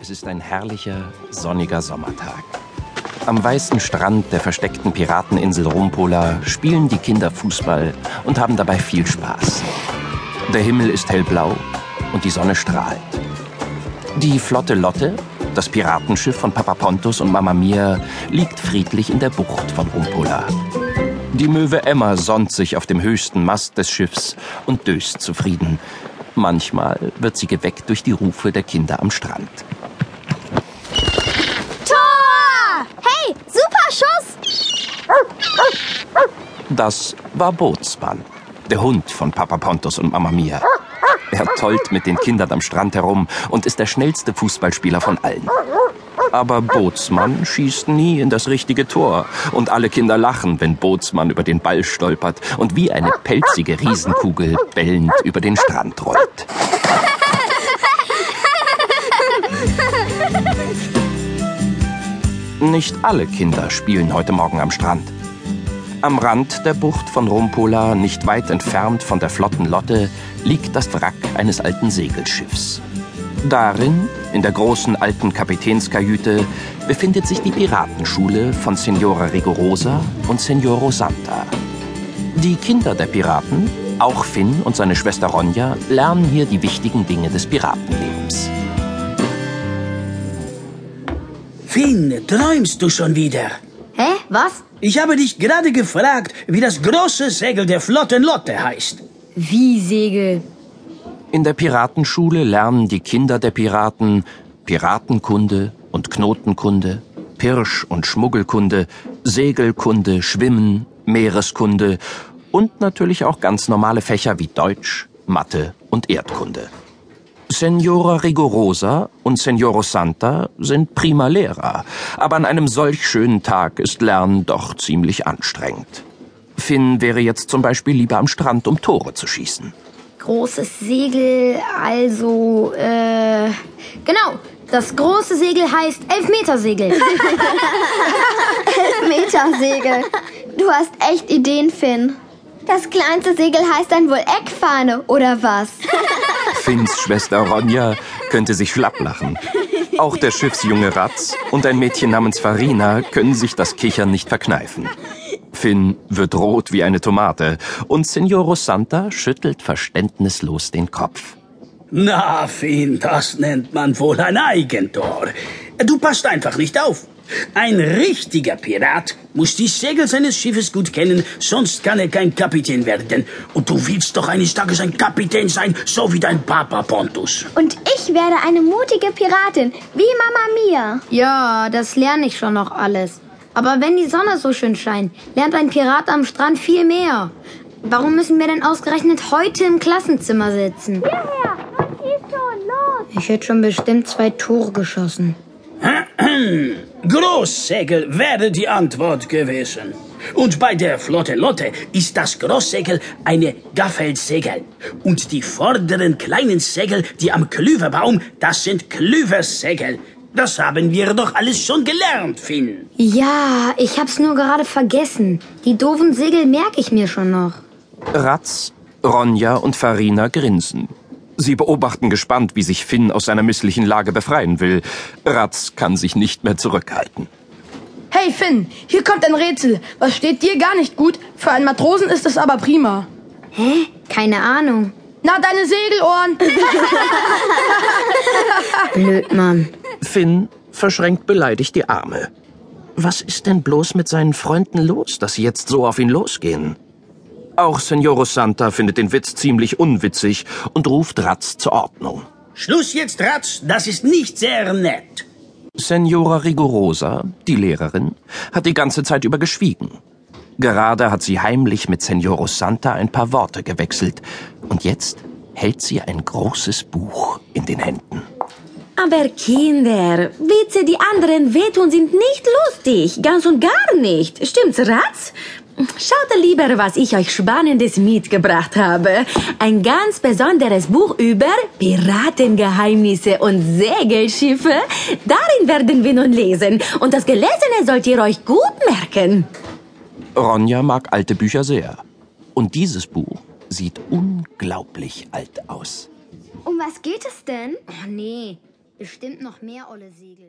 Es ist ein herrlicher, sonniger Sommertag. Am weißen Strand der versteckten Pirateninsel Rumpola spielen die Kinder Fußball und haben dabei viel Spaß. Der Himmel ist hellblau und die Sonne strahlt. Die Flotte Lotte, das Piratenschiff von Papa Pontus und Mama Mia, liegt friedlich in der Bucht von Rumpola. Die Möwe Emma sonnt sich auf dem höchsten Mast des Schiffs und döst zufrieden. Manchmal wird sie geweckt durch die Rufe der Kinder am Strand. Das war Bootsmann, der Hund von Papa Pontus und Mama Mia. Er tollt mit den Kindern am Strand herum und ist der schnellste Fußballspieler von allen. Aber Bootsmann schießt nie in das richtige Tor. Und alle Kinder lachen, wenn Bootsmann über den Ball stolpert und wie eine pelzige Riesenkugel bellend über den Strand rollt. Nicht alle Kinder spielen heute Morgen am Strand. Am Rand der Bucht von Rumpola, nicht weit entfernt von der flotten Lotte, liegt das Wrack eines alten Segelschiffs. Darin, in der großen alten Kapitänskajüte, befindet sich die Piratenschule von Signora Rigorosa und Signoro Santa. Die Kinder der Piraten, auch Finn und seine Schwester Ronja, lernen hier die wichtigen Dinge des Piratenlebens. Finn, träumst du schon wieder? Hä? Was? Ich habe dich gerade gefragt, wie das große Segel der Flotten Lotte heißt. Wie Segel? In der Piratenschule lernen die Kinder der Piraten Piratenkunde und Knotenkunde, Pirsch- und Schmuggelkunde, Segelkunde, Schwimmen, Meereskunde und natürlich auch ganz normale Fächer wie Deutsch, Mathe und Erdkunde. Senora Rigorosa und Senoro Santa sind prima Lehrer, aber an einem solch schönen Tag ist Lernen doch ziemlich anstrengend. Finn wäre jetzt zum Beispiel lieber am Strand, um Tore zu schießen. Großes Segel, also, äh, genau. Das große Segel heißt Elfmetersegel. Elfmetersegel. Du hast echt Ideen, Finn. Das kleinste Segel heißt dann wohl Eckfahne, oder was? Finns Schwester Ronja könnte sich schlapp lachen. Auch der Schiffsjunge Ratz und ein Mädchen namens Farina können sich das Kichern nicht verkneifen. Finn wird rot wie eine Tomate und Signoro Santa schüttelt verständnislos den Kopf. Na, Finn, das nennt man wohl ein Eigentor. Du passt einfach nicht auf. Ein richtiger Pirat muss die Segel seines Schiffes gut kennen, sonst kann er kein Kapitän werden. Und du willst doch eines Tages ein Kapitän sein, so wie dein Papa Pontus. Und ich werde eine mutige Piratin, wie Mama Mia. Ja, das lerne ich schon noch alles. Aber wenn die Sonne so schön scheint, lernt ein Pirat am Strand viel mehr. Warum müssen wir denn ausgerechnet heute im Klassenzimmer sitzen? Hierher, nun schieß schon, los! Ich hätte schon bestimmt zwei Tore geschossen. Großsegel wäre die Antwort gewesen. Und bei der Flotte Lotte ist das Großsegel eine Gaffelsegel. Und die vorderen kleinen Segel, die am Klüverbaum, das sind Klüversegel. Das haben wir doch alles schon gelernt, Finn. Ja, ich hab's nur gerade vergessen. Die doofen Segel merke ich mir schon noch. Ratz, Ronja und Farina grinsen. Sie beobachten gespannt, wie sich Finn aus seiner misslichen Lage befreien will. Ratz kann sich nicht mehr zurückhalten. Hey Finn, hier kommt ein Rätsel. Was steht dir gar nicht gut? Für einen Matrosen ist es aber prima. Hä? Keine Ahnung. Na, deine Segelohren. Blöd, Mann. Finn verschränkt beleidigt die Arme. Was ist denn bloß mit seinen Freunden los, dass sie jetzt so auf ihn losgehen? Auch Senoro Santa findet den Witz ziemlich unwitzig und ruft Ratz zur Ordnung. Schluss jetzt, Ratz, das ist nicht sehr nett. Senora Rigorosa, die Lehrerin, hat die ganze Zeit über geschwiegen. Gerade hat sie heimlich mit Senoro Santa ein paar Worte gewechselt. Und jetzt hält sie ein großes Buch in den Händen. Aber Kinder, Witze, die anderen wehtun, sind nicht lustig. Ganz und gar nicht. Stimmt's, Ratz? Schaut lieber, was ich euch Spannendes mitgebracht habe. Ein ganz besonderes Buch über Piratengeheimnisse und Segelschiffe. Darin werden wir nun lesen. Und das Gelesene sollt ihr euch gut merken. Ronja mag alte Bücher sehr. Und dieses Buch sieht unglaublich alt aus. Um was geht es denn? Oh nee. Bestimmt noch mehr olle Segel.